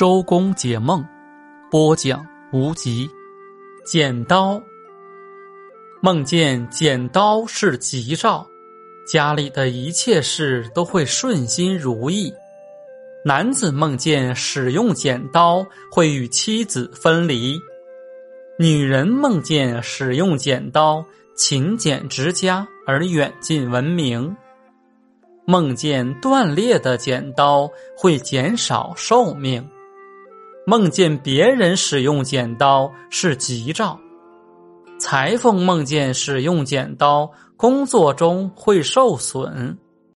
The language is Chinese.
周公解梦，播讲无极。剪刀，梦见剪刀是吉兆，家里的一切事都会顺心如意。男子梦见使用剪刀会与妻子分离，女人梦见使用剪刀勤俭持家而远近闻名。梦见断裂的剪刀会减少寿命，梦见别人使用剪刀是吉兆。裁缝梦见使用剪刀，工作中会受损。